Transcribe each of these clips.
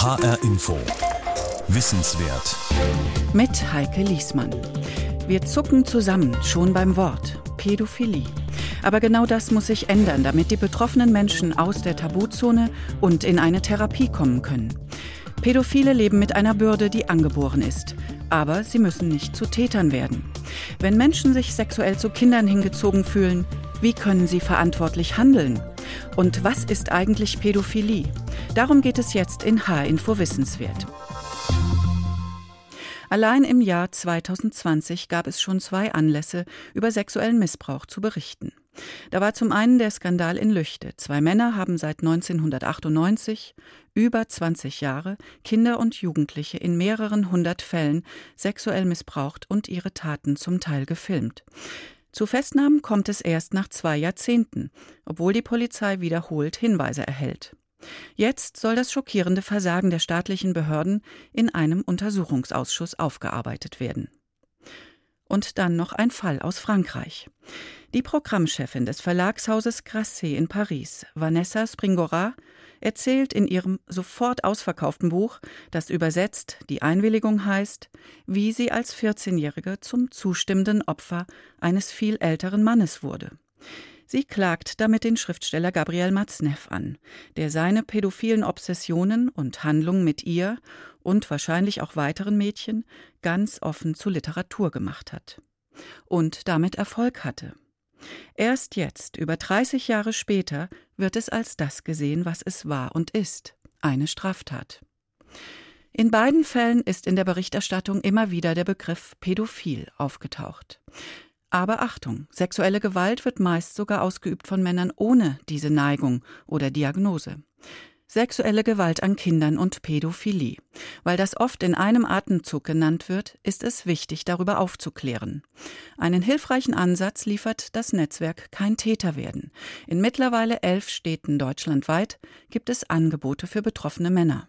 HR Info. Wissenswert. Mit Heike Liesmann. Wir zucken zusammen, schon beim Wort. Pädophilie. Aber genau das muss sich ändern, damit die betroffenen Menschen aus der Tabuzone und in eine Therapie kommen können. Pädophile leben mit einer Bürde, die angeboren ist. Aber sie müssen nicht zu Tätern werden. Wenn Menschen sich sexuell zu Kindern hingezogen fühlen, wie können sie verantwortlich handeln? Und was ist eigentlich Pädophilie? Darum geht es jetzt in H-Info Wissenswert. Allein im Jahr 2020 gab es schon zwei Anlässe, über sexuellen Missbrauch zu berichten. Da war zum einen der Skandal in Lüchte. Zwei Männer haben seit 1998, über 20 Jahre, Kinder und Jugendliche in mehreren hundert Fällen sexuell missbraucht und ihre Taten zum Teil gefilmt. Zu Festnahmen kommt es erst nach zwei Jahrzehnten, obwohl die Polizei wiederholt Hinweise erhält. Jetzt soll das schockierende Versagen der staatlichen Behörden in einem Untersuchungsausschuss aufgearbeitet werden. Und dann noch ein Fall aus Frankreich. Die Programmchefin des Verlagshauses Grasset in Paris, Vanessa Springora, erzählt in ihrem sofort ausverkauften Buch, das übersetzt die Einwilligung heißt, wie sie als 14-Jährige zum zustimmenden Opfer eines viel älteren Mannes wurde. Sie klagt damit den Schriftsteller Gabriel Matzneff an, der seine pädophilen Obsessionen und Handlungen mit ihr und wahrscheinlich auch weiteren Mädchen ganz offen zu Literatur gemacht hat. Und damit Erfolg hatte. Erst jetzt, über 30 Jahre später, wird es als das gesehen, was es war und ist, eine Straftat. In beiden Fällen ist in der Berichterstattung immer wieder der Begriff pädophil aufgetaucht. Aber Achtung, sexuelle Gewalt wird meist sogar ausgeübt von Männern ohne diese Neigung oder Diagnose. Sexuelle Gewalt an Kindern und Pädophilie. Weil das oft in einem Atemzug genannt wird, ist es wichtig, darüber aufzuklären. Einen hilfreichen Ansatz liefert das Netzwerk Kein Täter werden. In mittlerweile elf Städten deutschlandweit gibt es Angebote für betroffene Männer.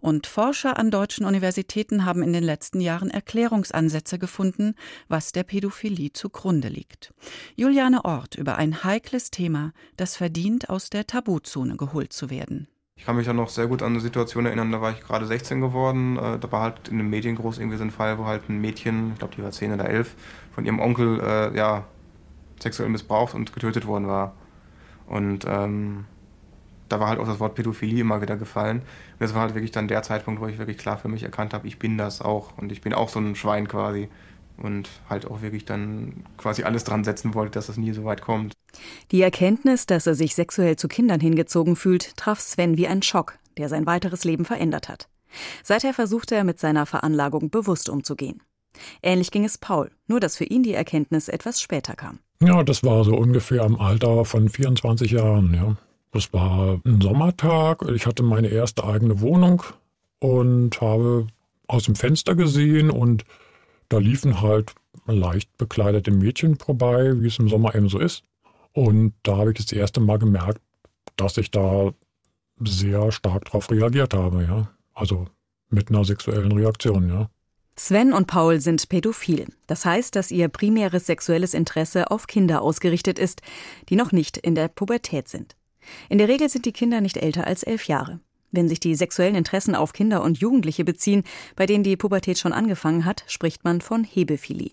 Und Forscher an deutschen Universitäten haben in den letzten Jahren Erklärungsansätze gefunden, was der Pädophilie zugrunde liegt. Juliane Ort über ein heikles Thema, das verdient, aus der Tabuzone geholt zu werden. Ich kann mich auch noch sehr gut an eine Situation erinnern, da war ich gerade 16 geworden. Äh, da war halt in den Medien groß irgendwie so ein Fall, wo halt ein Mädchen, ich glaube, die war 10 oder 11, von ihrem Onkel äh, ja, sexuell missbraucht und getötet worden war. Und ähm, da war halt auch das Wort Pädophilie immer wieder gefallen. Und das war halt wirklich dann der Zeitpunkt, wo ich wirklich klar für mich erkannt habe, ich bin das auch und ich bin auch so ein Schwein quasi. Und halt auch wirklich dann quasi alles dran setzen wollte, dass das nie so weit kommt. Die Erkenntnis, dass er sich sexuell zu Kindern hingezogen fühlt, traf Sven wie ein Schock, der sein weiteres Leben verändert hat. Seither versuchte er mit seiner Veranlagung bewusst umzugehen. Ähnlich ging es Paul, nur dass für ihn die Erkenntnis etwas später kam. Ja, das war so ungefähr im Alter von 24 Jahren, ja. Das war ein Sommertag. Ich hatte meine erste eigene Wohnung und habe aus dem Fenster gesehen und da liefen halt leicht bekleidete Mädchen vorbei, wie es im Sommer eben so ist. Und da habe ich das erste Mal gemerkt, dass ich da sehr stark darauf reagiert habe, ja. Also mit einer sexuellen Reaktion, ja. Sven und Paul sind pädophil. Das heißt, dass ihr primäres sexuelles Interesse auf Kinder ausgerichtet ist, die noch nicht in der Pubertät sind. In der Regel sind die Kinder nicht älter als elf Jahre. Wenn sich die sexuellen Interessen auf Kinder und Jugendliche beziehen, bei denen die Pubertät schon angefangen hat, spricht man von Hebephilie.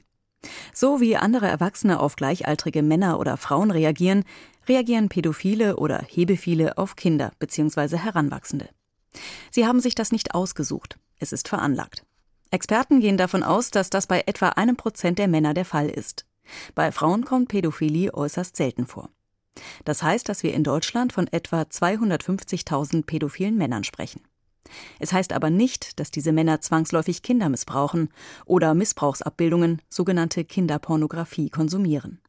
So wie andere Erwachsene auf gleichaltrige Männer oder Frauen reagieren, reagieren Pädophile oder Hebephile auf Kinder bzw. Heranwachsende. Sie haben sich das nicht ausgesucht, es ist veranlagt. Experten gehen davon aus, dass das bei etwa einem Prozent der Männer der Fall ist. Bei Frauen kommt Pädophilie äußerst selten vor. Das heißt, dass wir in Deutschland von etwa 250.000 pädophilen Männern sprechen. Es heißt aber nicht, dass diese Männer zwangsläufig Kinder missbrauchen oder Missbrauchsabbildungen, sogenannte Kinderpornografie, konsumieren.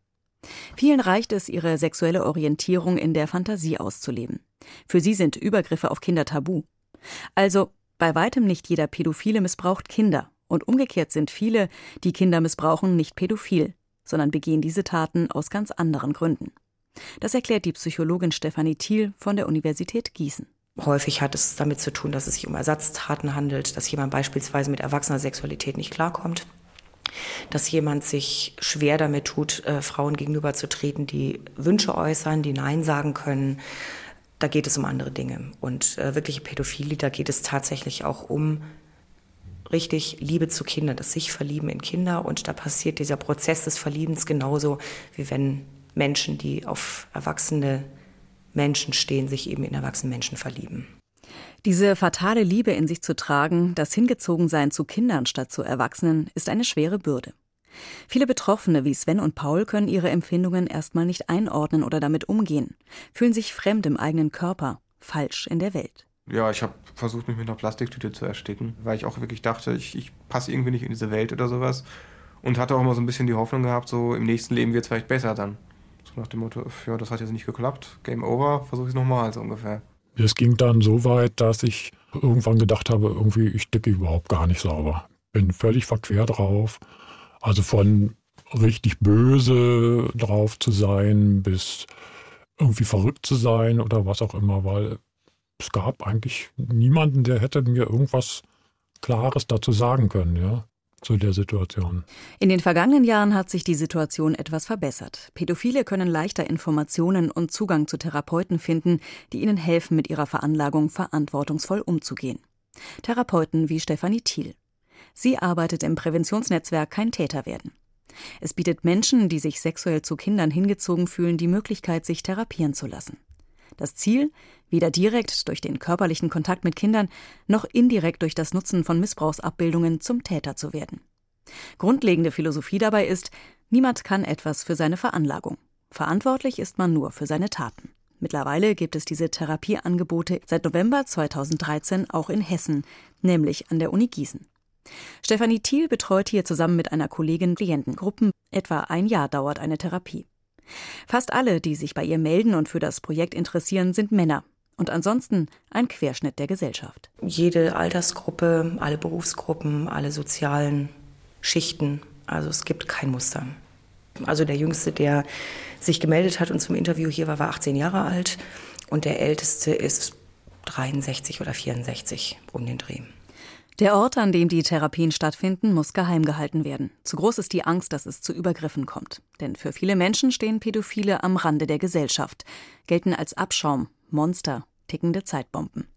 Vielen reicht es, ihre sexuelle Orientierung in der Fantasie auszuleben. Für sie sind Übergriffe auf Kinder tabu. Also bei weitem nicht jeder Pädophile missbraucht Kinder und umgekehrt sind viele, die Kinder missbrauchen, nicht pädophil, sondern begehen diese Taten aus ganz anderen Gründen. Das erklärt die Psychologin Stefanie Thiel von der Universität Gießen. Häufig hat es damit zu tun, dass es sich um Ersatztaten handelt, dass jemand beispielsweise mit erwachsener Sexualität nicht klarkommt, dass jemand sich schwer damit tut, äh, Frauen gegenüberzutreten, die Wünsche äußern, die Nein sagen können, da geht es um andere Dinge. Und äh, wirkliche Pädophilie, da geht es tatsächlich auch um richtig Liebe zu Kindern, das sich verlieben in Kinder. Und da passiert dieser Prozess des Verliebens genauso, wie wenn Menschen, die auf erwachsene Menschen stehen, sich eben in erwachsene Menschen verlieben. Diese fatale Liebe in sich zu tragen, das Hingezogensein zu Kindern statt zu Erwachsenen, ist eine schwere Bürde. Viele Betroffene wie Sven und Paul können ihre Empfindungen erstmal nicht einordnen oder damit umgehen, fühlen sich fremd im eigenen Körper, falsch in der Welt. Ja, ich habe versucht, mich mit einer Plastiktüte zu ersticken, weil ich auch wirklich dachte, ich, ich passe irgendwie nicht in diese Welt oder sowas. Und hatte auch immer so ein bisschen die Hoffnung gehabt, so im nächsten Leben wird es vielleicht besser dann. Nach dem Motto, ja, das hat jetzt nicht geklappt, Game over, versuche ich es nochmal so ungefähr. Es ging dann so weit, dass ich irgendwann gedacht habe, irgendwie, ich dicke überhaupt gar nicht sauber. Bin völlig verquer drauf. Also von richtig böse drauf zu sein bis irgendwie verrückt zu sein oder was auch immer, weil es gab eigentlich niemanden, der hätte mir irgendwas Klares dazu sagen können, ja, zu der Situation. In den vergangenen Jahren hat sich die Situation etwas verbessert. Pädophile können leichter Informationen und Zugang zu Therapeuten finden, die ihnen helfen, mit ihrer Veranlagung verantwortungsvoll umzugehen. Therapeuten wie Stefanie Thiel. Sie arbeitet im Präventionsnetzwerk Kein Täter werden. Es bietet Menschen, die sich sexuell zu Kindern hingezogen fühlen, die Möglichkeit, sich therapieren zu lassen. Das Ziel, weder direkt durch den körperlichen Kontakt mit Kindern noch indirekt durch das Nutzen von Missbrauchsabbildungen zum Täter zu werden. Grundlegende Philosophie dabei ist, niemand kann etwas für seine Veranlagung. Verantwortlich ist man nur für seine Taten. Mittlerweile gibt es diese Therapieangebote seit November 2013 auch in Hessen, nämlich an der Uni Gießen. Stefanie Thiel betreut hier zusammen mit einer Kollegin Klientengruppen. Etwa ein Jahr dauert eine Therapie. Fast alle, die sich bei ihr melden und für das Projekt interessieren, sind Männer. Und ansonsten ein Querschnitt der Gesellschaft. Jede Altersgruppe, alle Berufsgruppen, alle sozialen Schichten. Also es gibt kein Muster. Also der Jüngste, der sich gemeldet hat und zum Interview hier war, war 18 Jahre alt. Und der Älteste ist 63 oder 64 um den Dreh. Der Ort, an dem die Therapien stattfinden, muss geheim gehalten werden. Zu groß ist die Angst, dass es zu Übergriffen kommt. Denn für viele Menschen stehen Pädophile am Rande der Gesellschaft, gelten als Abschaum, Monster, tickende Zeitbomben.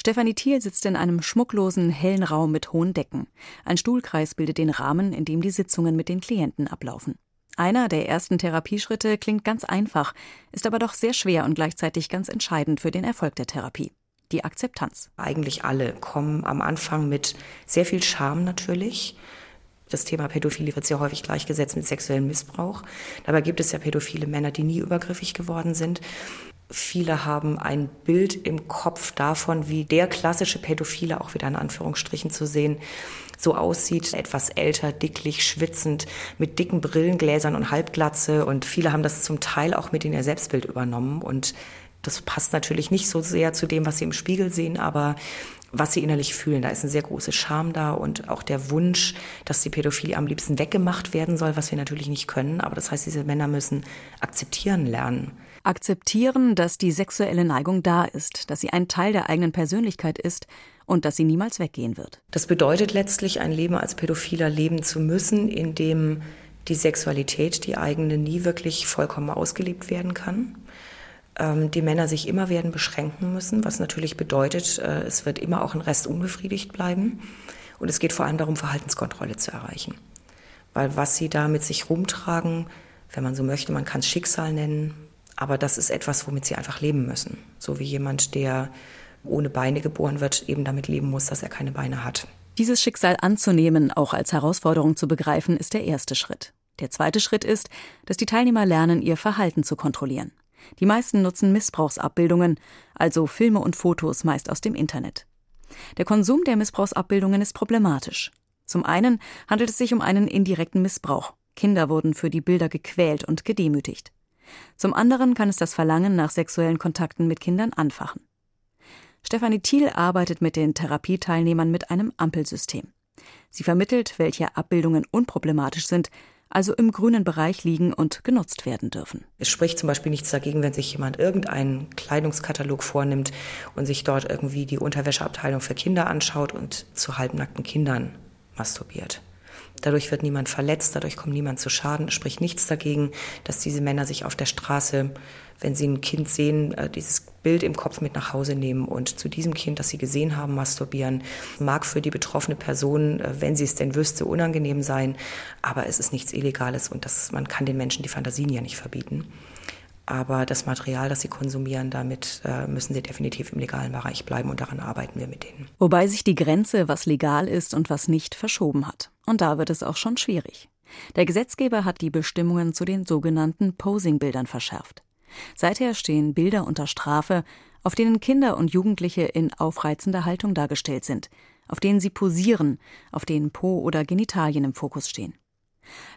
Stefanie Thiel sitzt in einem schmucklosen, hellen Raum mit hohen Decken. Ein Stuhlkreis bildet den Rahmen, in dem die Sitzungen mit den Klienten ablaufen. Einer der ersten Therapieschritte klingt ganz einfach, ist aber doch sehr schwer und gleichzeitig ganz entscheidend für den Erfolg der Therapie die Akzeptanz. Eigentlich alle kommen am Anfang mit sehr viel Scham natürlich. Das Thema Pädophilie wird sehr häufig gleichgesetzt mit sexuellem Missbrauch. Dabei gibt es ja pädophile Männer, die nie übergriffig geworden sind. Viele haben ein Bild im Kopf davon, wie der klassische Pädophile, auch wieder in Anführungsstrichen zu sehen, so aussieht. Etwas älter, dicklich, schwitzend, mit dicken Brillengläsern und Halbglatze. Und viele haben das zum Teil auch mit in ihr Selbstbild übernommen und das passt natürlich nicht so sehr zu dem, was sie im Spiegel sehen, aber was sie innerlich fühlen. Da ist eine sehr große Scham da und auch der Wunsch, dass die Pädophilie am liebsten weggemacht werden soll, was wir natürlich nicht können. Aber das heißt, diese Männer müssen akzeptieren lernen. Akzeptieren, dass die sexuelle Neigung da ist, dass sie ein Teil der eigenen Persönlichkeit ist und dass sie niemals weggehen wird. Das bedeutet letztlich, ein Leben als Pädophiler leben zu müssen, in dem die Sexualität, die eigene, nie wirklich vollkommen ausgelebt werden kann die Männer sich immer werden beschränken müssen, was natürlich bedeutet, äh, es wird immer auch ein Rest unbefriedigt bleiben. Und es geht vor allem darum, Verhaltenskontrolle zu erreichen. Weil was sie da mit sich rumtragen, wenn man so möchte, man kann es Schicksal nennen, aber das ist etwas, womit sie einfach leben müssen. So wie jemand, der ohne Beine geboren wird, eben damit leben muss, dass er keine Beine hat. Dieses Schicksal anzunehmen, auch als Herausforderung zu begreifen, ist der erste Schritt. Der zweite Schritt ist, dass die Teilnehmer lernen, ihr Verhalten zu kontrollieren. Die meisten nutzen Missbrauchsabbildungen, also Filme und Fotos meist aus dem Internet. Der Konsum der Missbrauchsabbildungen ist problematisch. Zum einen handelt es sich um einen indirekten Missbrauch. Kinder wurden für die Bilder gequält und gedemütigt. Zum anderen kann es das Verlangen nach sexuellen Kontakten mit Kindern anfachen. Stefanie Thiel arbeitet mit den Therapieteilnehmern mit einem Ampelsystem. Sie vermittelt, welche Abbildungen unproblematisch sind, also im grünen Bereich liegen und genutzt werden dürfen. Es spricht zum Beispiel nichts dagegen, wenn sich jemand irgendeinen Kleidungskatalog vornimmt und sich dort irgendwie die Unterwäscheabteilung für Kinder anschaut und zu halbnackten Kindern masturbiert. Dadurch wird niemand verletzt, dadurch kommt niemand zu Schaden. Es spricht nichts dagegen, dass diese Männer sich auf der Straße, wenn sie ein Kind sehen, äh, dieses Bild im Kopf mit nach Hause nehmen und zu diesem Kind, das sie gesehen haben, masturbieren. Mag für die betroffene Person, äh, wenn sie es denn wüsste, unangenehm sein, aber es ist nichts Illegales und das, man kann den Menschen die Fantasien ja nicht verbieten. Aber das Material, das sie konsumieren, damit äh, müssen sie definitiv im legalen Bereich bleiben und daran arbeiten wir mit denen. Wobei sich die Grenze, was legal ist und was nicht, verschoben hat. Und da wird es auch schon schwierig. Der Gesetzgeber hat die Bestimmungen zu den sogenannten Posing-Bildern verschärft. Seither stehen Bilder unter Strafe, auf denen Kinder und Jugendliche in aufreizender Haltung dargestellt sind, auf denen sie posieren, auf denen Po oder Genitalien im Fokus stehen.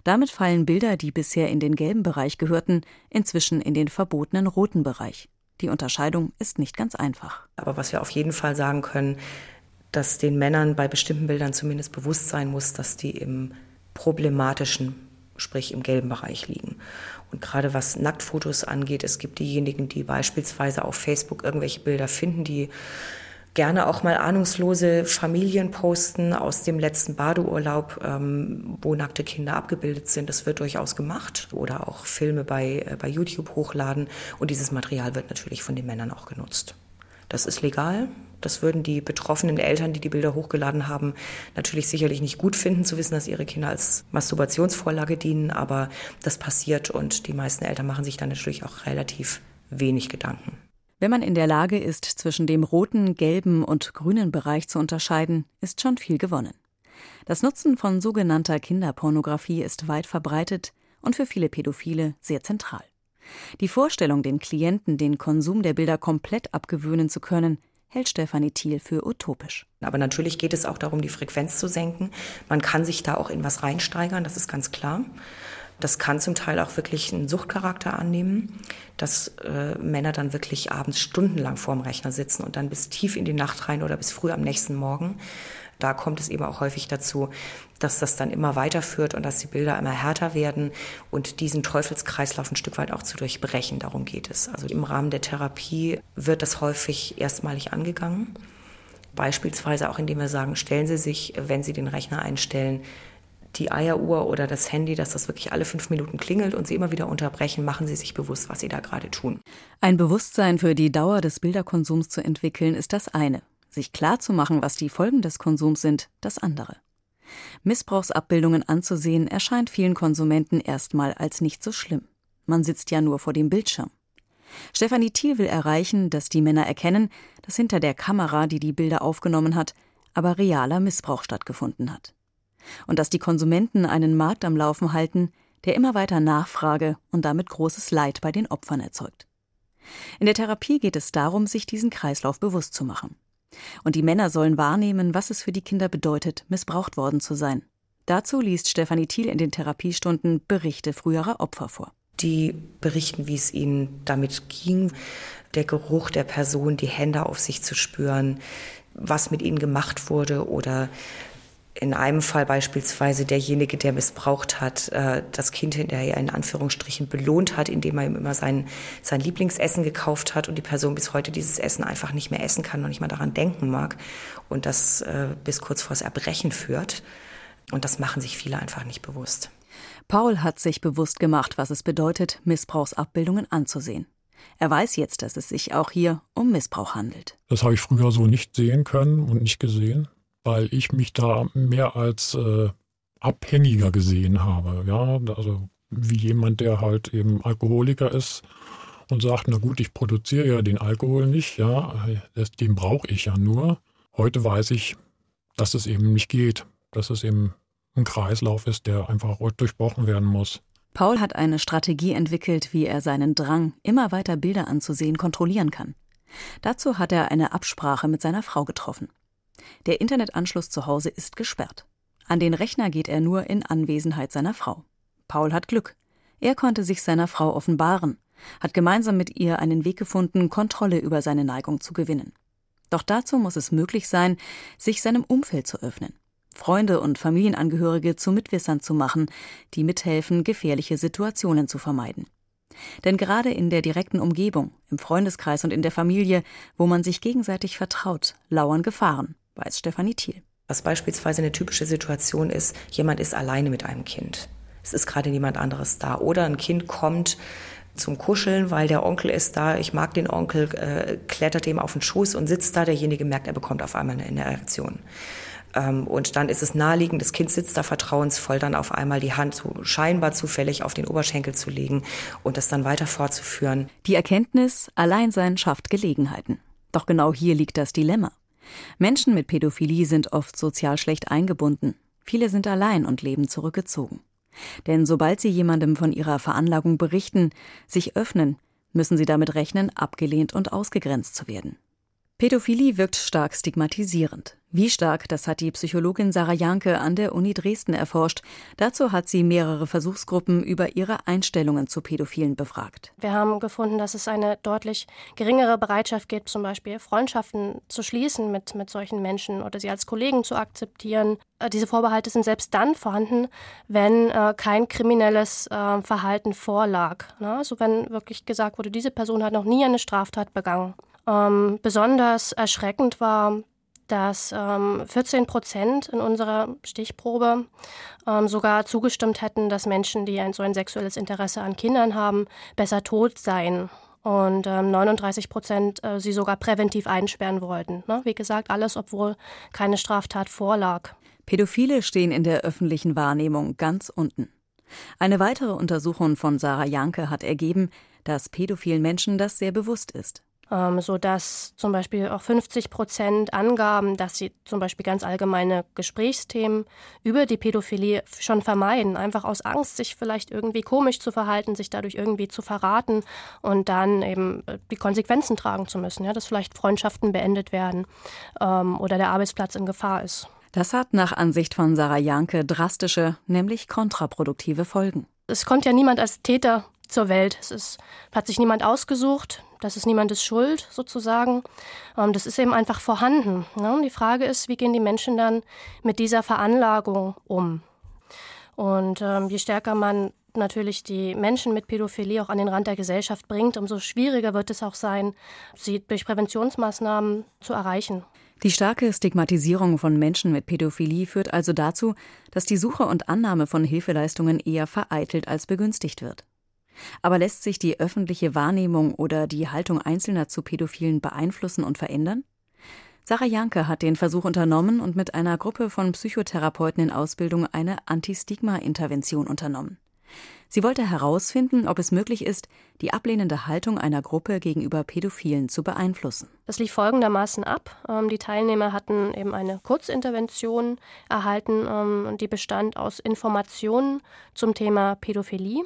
Damit fallen Bilder, die bisher in den gelben Bereich gehörten, inzwischen in den verbotenen roten Bereich. Die Unterscheidung ist nicht ganz einfach. Aber was wir auf jeden Fall sagen können, dass den Männern bei bestimmten Bildern zumindest bewusst sein muss, dass die im problematischen, sprich im gelben Bereich liegen. Und gerade was Nacktfotos angeht, es gibt diejenigen, die beispielsweise auf Facebook irgendwelche Bilder finden, die gerne auch mal ahnungslose Familien posten aus dem letzten Badeurlaub, ähm, wo nackte Kinder abgebildet sind. Das wird durchaus gemacht. Oder auch Filme bei, äh, bei YouTube hochladen. Und dieses Material wird natürlich von den Männern auch genutzt. Das ist legal. Das würden die betroffenen Eltern, die die Bilder hochgeladen haben, natürlich sicherlich nicht gut finden, zu wissen, dass ihre Kinder als Masturbationsvorlage dienen. Aber das passiert und die meisten Eltern machen sich dann natürlich auch relativ wenig Gedanken. Wenn man in der Lage ist, zwischen dem roten, gelben und grünen Bereich zu unterscheiden, ist schon viel gewonnen. Das Nutzen von sogenannter Kinderpornografie ist weit verbreitet und für viele Pädophile sehr zentral. Die Vorstellung, den Klienten den Konsum der Bilder komplett abgewöhnen zu können, hält Stefanie Thiel für utopisch. Aber natürlich geht es auch darum, die Frequenz zu senken. Man kann sich da auch in was reinsteigern, das ist ganz klar. Das kann zum Teil auch wirklich einen Suchtcharakter annehmen, dass äh, Männer dann wirklich abends stundenlang vorm Rechner sitzen und dann bis tief in die Nacht rein oder bis früh am nächsten Morgen. Da kommt es eben auch häufig dazu, dass das dann immer weiterführt und dass die Bilder immer härter werden und diesen Teufelskreislauf ein Stück weit auch zu durchbrechen. Darum geht es. Also im Rahmen der Therapie wird das häufig erstmalig angegangen. Beispielsweise auch indem wir sagen, stellen Sie sich, wenn Sie den Rechner einstellen, die Eieruhr oder das Handy, dass das wirklich alle fünf Minuten klingelt und Sie immer wieder unterbrechen, machen Sie sich bewusst, was Sie da gerade tun. Ein Bewusstsein für die Dauer des Bilderkonsums zu entwickeln, ist das eine. Sich klar zu machen, was die Folgen des Konsums sind, das andere. Missbrauchsabbildungen anzusehen, erscheint vielen Konsumenten erstmal als nicht so schlimm. Man sitzt ja nur vor dem Bildschirm. Stefanie Thiel will erreichen, dass die Männer erkennen, dass hinter der Kamera, die die Bilder aufgenommen hat, aber realer Missbrauch stattgefunden hat und dass die Konsumenten einen Markt am Laufen halten, der immer weiter Nachfrage und damit großes Leid bei den Opfern erzeugt. In der Therapie geht es darum, sich diesen Kreislauf bewusst zu machen. Und die Männer sollen wahrnehmen, was es für die Kinder bedeutet, missbraucht worden zu sein. Dazu liest Stefanie Thiel in den Therapiestunden Berichte früherer Opfer vor. Die berichten, wie es ihnen damit ging, der Geruch der Person, die Hände auf sich zu spüren, was mit ihnen gemacht wurde oder in einem Fall beispielsweise derjenige, der missbraucht hat, äh, das Kind hinterher in Anführungsstrichen belohnt hat, indem er ihm immer sein, sein Lieblingsessen gekauft hat und die Person bis heute dieses Essen einfach nicht mehr essen kann und nicht mal daran denken mag und das äh, bis kurz vors Erbrechen führt. Und das machen sich viele einfach nicht bewusst. Paul hat sich bewusst gemacht, was es bedeutet, Missbrauchsabbildungen anzusehen. Er weiß jetzt, dass es sich auch hier um Missbrauch handelt. Das habe ich früher so nicht sehen können und nicht gesehen weil ich mich da mehr als äh, Abhängiger gesehen habe. Ja, also wie jemand, der halt eben Alkoholiker ist und sagt, na gut, ich produziere ja den Alkohol nicht, ja, den brauche ich ja nur. Heute weiß ich, dass es eben nicht geht, dass es eben ein Kreislauf ist, der einfach durchbrochen werden muss. Paul hat eine Strategie entwickelt, wie er seinen Drang, immer weiter Bilder anzusehen, kontrollieren kann. Dazu hat er eine Absprache mit seiner Frau getroffen. Der Internetanschluss zu Hause ist gesperrt. An den Rechner geht er nur in Anwesenheit seiner Frau. Paul hat Glück. Er konnte sich seiner Frau offenbaren, hat gemeinsam mit ihr einen Weg gefunden, Kontrolle über seine Neigung zu gewinnen. Doch dazu muss es möglich sein, sich seinem Umfeld zu öffnen, Freunde und Familienangehörige zu Mitwissern zu machen, die mithelfen, gefährliche Situationen zu vermeiden. Denn gerade in der direkten Umgebung, im Freundeskreis und in der Familie, wo man sich gegenseitig vertraut, lauern Gefahren weiß Stefanie Thiel. Was beispielsweise eine typische Situation ist, jemand ist alleine mit einem Kind. Es ist gerade niemand anderes da. Oder ein Kind kommt zum Kuscheln, weil der Onkel ist da, ich mag den Onkel, äh, klettert dem auf den Schoß und sitzt da. Derjenige merkt, er bekommt auf einmal eine Reaktion. Ähm, und dann ist es naheliegend, das Kind sitzt da vertrauensvoll, dann auf einmal die Hand so scheinbar zufällig auf den Oberschenkel zu legen und das dann weiter fortzuführen. Die Erkenntnis, Alleinsein schafft Gelegenheiten. Doch genau hier liegt das Dilemma. Menschen mit Pädophilie sind oft sozial schlecht eingebunden. Viele sind allein und leben zurückgezogen. Denn sobald sie jemandem von ihrer Veranlagung berichten, sich öffnen, müssen sie damit rechnen, abgelehnt und ausgegrenzt zu werden. Pädophilie wirkt stark stigmatisierend. Wie stark, das hat die Psychologin Sarah Janke an der Uni Dresden erforscht. Dazu hat sie mehrere Versuchsgruppen über ihre Einstellungen zu Pädophilen befragt. Wir haben gefunden, dass es eine deutlich geringere Bereitschaft gibt, zum Beispiel Freundschaften zu schließen mit, mit solchen Menschen oder sie als Kollegen zu akzeptieren. Äh, diese Vorbehalte sind selbst dann vorhanden, wenn äh, kein kriminelles äh, Verhalten vorlag. Ne? Also wenn wirklich gesagt wurde, diese Person hat noch nie eine Straftat begangen. Ähm, besonders erschreckend war, dass ähm, 14 Prozent in unserer Stichprobe ähm, sogar zugestimmt hätten, dass Menschen, die ein so ein sexuelles Interesse an Kindern haben, besser tot seien. Und ähm, 39 Prozent äh, sie sogar präventiv einsperren wollten. Ne? Wie gesagt, alles, obwohl keine Straftat vorlag. Pädophile stehen in der öffentlichen Wahrnehmung ganz unten. Eine weitere Untersuchung von Sarah Janke hat ergeben, dass pädophilen Menschen das sehr bewusst ist ähm, sodass zum Beispiel auch 50 Prozent angaben, dass sie zum Beispiel ganz allgemeine Gesprächsthemen über die Pädophilie schon vermeiden, einfach aus Angst, sich vielleicht irgendwie komisch zu verhalten, sich dadurch irgendwie zu verraten und dann eben äh, die Konsequenzen tragen zu müssen, ja, dass vielleicht Freundschaften beendet werden ähm, oder der Arbeitsplatz in Gefahr ist. Das hat nach Ansicht von Sarah Janke drastische, nämlich kontraproduktive Folgen. Es kommt ja niemand als Täter zur Welt. Es ist, hat sich niemand ausgesucht. Das ist niemandes Schuld sozusagen. Ähm, das ist eben einfach vorhanden. Ne? Die Frage ist, wie gehen die Menschen dann mit dieser Veranlagung um? Und ähm, je stärker man natürlich die Menschen mit Pädophilie auch an den Rand der Gesellschaft bringt, umso schwieriger wird es auch sein, sie durch Präventionsmaßnahmen zu erreichen. Die starke Stigmatisierung von Menschen mit Pädophilie führt also dazu, dass die Suche und Annahme von Hilfeleistungen eher vereitelt als begünstigt wird. Aber lässt sich die öffentliche Wahrnehmung oder die Haltung Einzelner zu Pädophilen beeinflussen und verändern? Sarah Janke hat den Versuch unternommen und mit einer Gruppe von Psychotherapeuten in Ausbildung eine Anti-Stigma-Intervention unternommen. Sie wollte herausfinden, ob es möglich ist, die ablehnende Haltung einer Gruppe gegenüber Pädophilen zu beeinflussen. Das lief folgendermaßen ab. Ähm, die Teilnehmer hatten eben eine Kurzintervention erhalten, ähm, die bestand aus Informationen zum Thema Pädophilie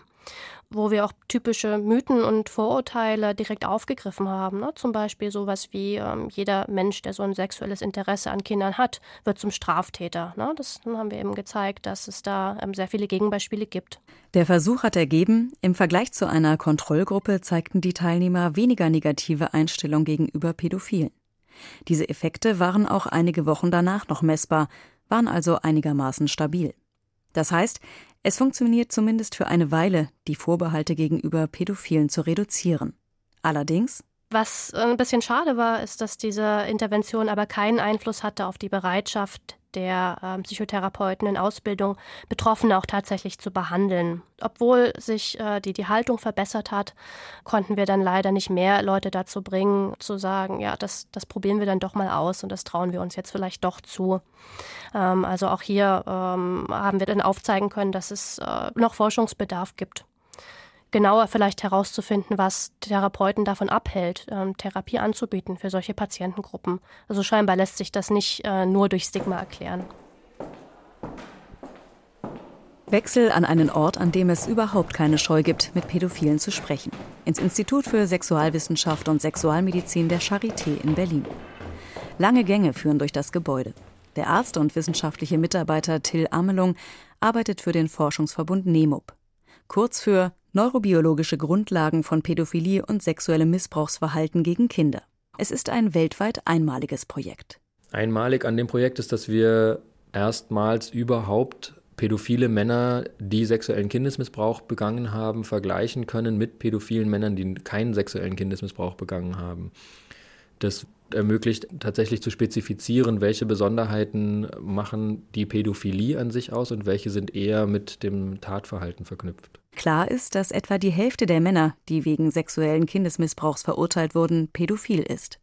wo wir auch typische Mythen und Vorurteile direkt aufgegriffen haben. Ne? Zum Beispiel sowas wie ähm, jeder Mensch, der so ein sexuelles Interesse an Kindern hat, wird zum Straftäter. Ne? Das haben wir eben gezeigt, dass es da ähm, sehr viele Gegenbeispiele gibt. Der Versuch hat ergeben, im Vergleich zu einer Kontrollgruppe zeigten die Teilnehmer weniger negative Einstellung gegenüber Pädophilen. Diese Effekte waren auch einige Wochen danach noch messbar, waren also einigermaßen stabil. Das heißt, es funktioniert zumindest für eine Weile, die Vorbehalte gegenüber Pädophilen zu reduzieren. Allerdings was äh, ein bisschen schade war, ist, dass diese Intervention aber keinen Einfluss hatte auf die Bereitschaft der äh, Psychotherapeuten in Ausbildung, Betroffene auch tatsächlich zu behandeln. Obwohl sich äh, die, die Haltung verbessert hat, konnten wir dann leider nicht mehr Leute dazu bringen, zu sagen, ja, das, das probieren wir dann doch mal aus und das trauen wir uns jetzt vielleicht doch zu. Ähm, also auch hier ähm, haben wir dann aufzeigen können, dass es äh, noch Forschungsbedarf gibt genauer vielleicht herauszufinden, was Therapeuten davon abhält, ähm, Therapie anzubieten für solche Patientengruppen. Also scheinbar lässt sich das nicht äh, nur durch Stigma erklären. Wechsel an einen Ort, an dem es überhaupt keine Scheu gibt, mit Pädophilen zu sprechen. Ins Institut für Sexualwissenschaft und Sexualmedizin der Charité in Berlin. Lange Gänge führen durch das Gebäude. Der Arzt und wissenschaftliche Mitarbeiter Till Amelung arbeitet für den Forschungsverbund NEMUB, kurz für Neurobiologische Grundlagen von Pädophilie und sexuellem Missbrauchsverhalten gegen Kinder. Es ist ein weltweit einmaliges Projekt. Einmalig an dem Projekt ist, dass wir erstmals überhaupt pädophile Männer, die sexuellen Kindesmissbrauch begangen haben, vergleichen können mit pädophilen Männern, die keinen sexuellen Kindesmissbrauch begangen haben. Das ermöglicht tatsächlich zu spezifizieren, welche Besonderheiten machen die Pädophilie an sich aus und welche sind eher mit dem Tatverhalten verknüpft. Klar ist, dass etwa die Hälfte der Männer, die wegen sexuellen Kindesmissbrauchs verurteilt wurden, pädophil ist.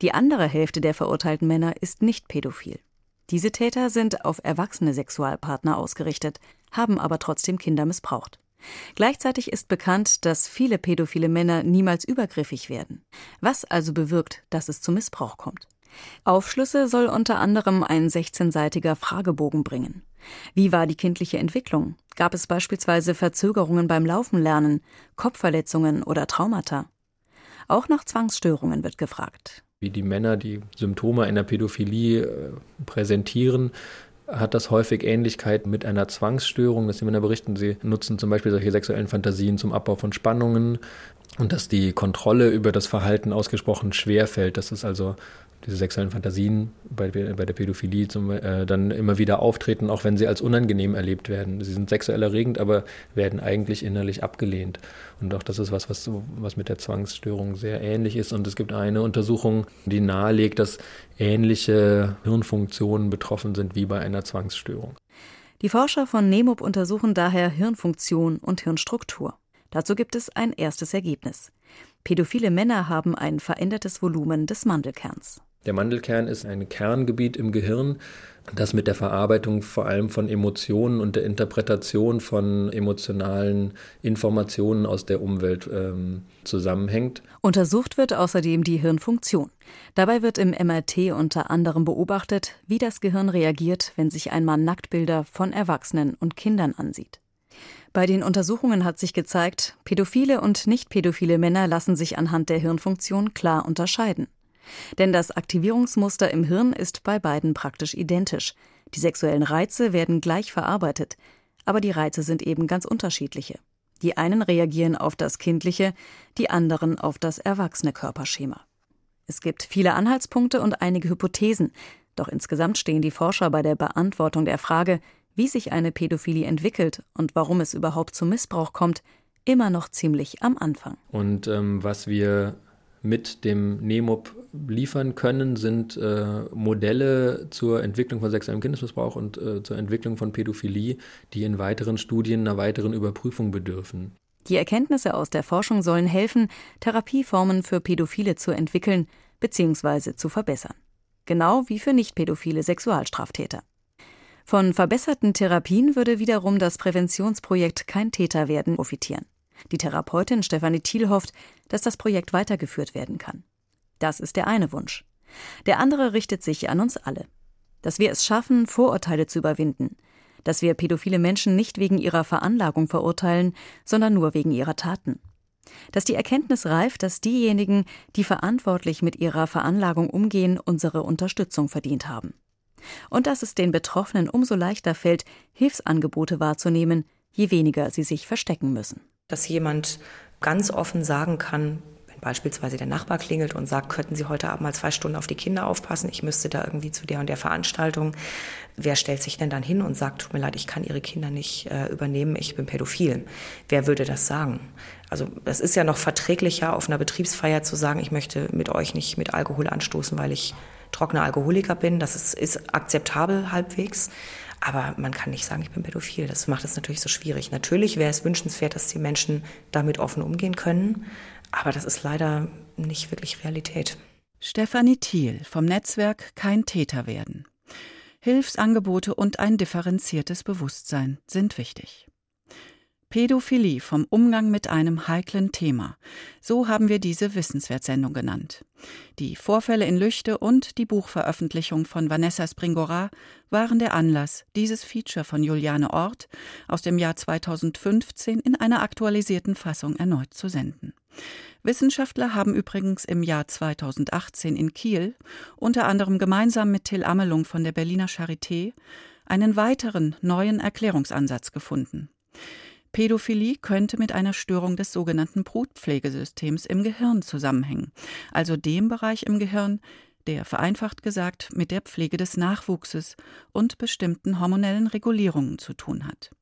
Die andere Hälfte der verurteilten Männer ist nicht pädophil. Diese Täter sind auf erwachsene Sexualpartner ausgerichtet, haben aber trotzdem Kinder missbraucht. Gleichzeitig ist bekannt, dass viele pädophile Männer niemals übergriffig werden. Was also bewirkt, dass es zu Missbrauch kommt? Aufschlüsse soll unter anderem ein 16-seitiger Fragebogen bringen. Wie war die kindliche Entwicklung? Gab es beispielsweise Verzögerungen beim Laufenlernen, Kopfverletzungen oder Traumata? Auch nach Zwangsstörungen wird gefragt. Wie die Männer die Symptome einer Pädophilie äh, präsentieren, hat das häufig Ähnlichkeit mit einer Zwangsstörung, dass die Männer berichten, sie nutzen zum Beispiel solche sexuellen Fantasien zum Abbau von Spannungen und dass die Kontrolle über das Verhalten ausgesprochen schwer fällt. Das ist also diese sexuellen Fantasien bei, bei der Pädophilie zum, äh, dann immer wieder auftreten, auch wenn sie als unangenehm erlebt werden. Sie sind sexuell erregend, aber werden eigentlich innerlich abgelehnt. Und auch das ist was, was, was mit der Zwangsstörung sehr ähnlich ist. Und es gibt eine Untersuchung, die nahelegt, dass ähnliche Hirnfunktionen betroffen sind wie bei einer Zwangsstörung. Die Forscher von NEMOP untersuchen daher Hirnfunktion und Hirnstruktur. Dazu gibt es ein erstes Ergebnis. Pädophile Männer haben ein verändertes Volumen des Mandelkerns. Der Mandelkern ist ein Kerngebiet im Gehirn, das mit der Verarbeitung vor allem von Emotionen und der Interpretation von emotionalen Informationen aus der Umwelt ähm, zusammenhängt. Untersucht wird außerdem die Hirnfunktion. Dabei wird im MRT unter anderem beobachtet, wie das Gehirn reagiert, wenn sich ein Mann Nacktbilder von Erwachsenen und Kindern ansieht. Bei den Untersuchungen hat sich gezeigt, pädophile und nicht pädophile Männer lassen sich anhand der Hirnfunktion klar unterscheiden. Denn das Aktivierungsmuster im Hirn ist bei beiden praktisch identisch. Die sexuellen Reize werden gleich verarbeitet, aber die Reize sind eben ganz unterschiedliche. Die einen reagieren auf das kindliche, die anderen auf das erwachsene Körperschema. Es gibt viele Anhaltspunkte und einige Hypothesen, doch insgesamt stehen die Forscher bei der Beantwortung der Frage, wie sich eine Pädophilie entwickelt und warum es überhaupt zum Missbrauch kommt, immer noch ziemlich am Anfang. Und ähm, was wir mit dem NEMOP liefern können, sind äh, Modelle zur Entwicklung von sexuellem Kindesmissbrauch und äh, zur Entwicklung von Pädophilie, die in weiteren Studien einer weiteren Überprüfung bedürfen. Die Erkenntnisse aus der Forschung sollen helfen, Therapieformen für Pädophile zu entwickeln bzw. zu verbessern. Genau wie für nicht-pädophile Sexualstraftäter. Von verbesserten Therapien würde wiederum das Präventionsprojekt Kein Täter werden profitieren. Die Therapeutin Stefanie Thiel hofft, dass das Projekt weitergeführt werden kann. Das ist der eine Wunsch. Der andere richtet sich an uns alle. Dass wir es schaffen, Vorurteile zu überwinden. Dass wir pädophile Menschen nicht wegen ihrer Veranlagung verurteilen, sondern nur wegen ihrer Taten. Dass die Erkenntnis reift, dass diejenigen, die verantwortlich mit ihrer Veranlagung umgehen, unsere Unterstützung verdient haben. Und dass es den Betroffenen umso leichter fällt, Hilfsangebote wahrzunehmen, je weniger sie sich verstecken müssen dass jemand ganz offen sagen kann, wenn beispielsweise der Nachbar klingelt und sagt, könnten Sie heute Abend mal zwei Stunden auf die Kinder aufpassen, ich müsste da irgendwie zu der und der Veranstaltung. Wer stellt sich denn dann hin und sagt, tut mir leid, ich kann Ihre Kinder nicht äh, übernehmen, ich bin pädophil? Wer würde das sagen? Also das ist ja noch verträglicher, auf einer Betriebsfeier zu sagen, ich möchte mit euch nicht mit Alkohol anstoßen, weil ich trockener Alkoholiker bin. Das ist, ist akzeptabel halbwegs. Aber man kann nicht sagen, ich bin pädophil. Das macht es natürlich so schwierig. Natürlich wäre es wünschenswert, dass die Menschen damit offen umgehen können. Aber das ist leider nicht wirklich Realität. Stefanie Thiel vom Netzwerk Kein Täter werden. Hilfsangebote und ein differenziertes Bewusstsein sind wichtig. Pädophilie vom Umgang mit einem heiklen Thema. So haben wir diese Wissenswertsendung genannt. Die Vorfälle in Lüchte und die Buchveröffentlichung von Vanessa Springora waren der Anlass, dieses Feature von Juliane Ort aus dem Jahr 2015 in einer aktualisierten Fassung erneut zu senden. Wissenschaftler haben übrigens im Jahr 2018 in Kiel, unter anderem gemeinsam mit Till Amelung von der Berliner Charité, einen weiteren neuen Erklärungsansatz gefunden. Pädophilie könnte mit einer Störung des sogenannten Brutpflegesystems im Gehirn zusammenhängen, also dem Bereich im Gehirn, der vereinfacht gesagt mit der Pflege des Nachwuchses und bestimmten hormonellen Regulierungen zu tun hat.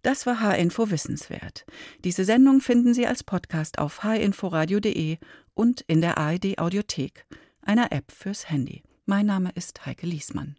Das war H-Info Wissenswert. Diese Sendung finden Sie als Podcast auf hinforadio.de und in der ARD Audiothek. einer App fürs Handy. Mein Name ist Heike Liesmann.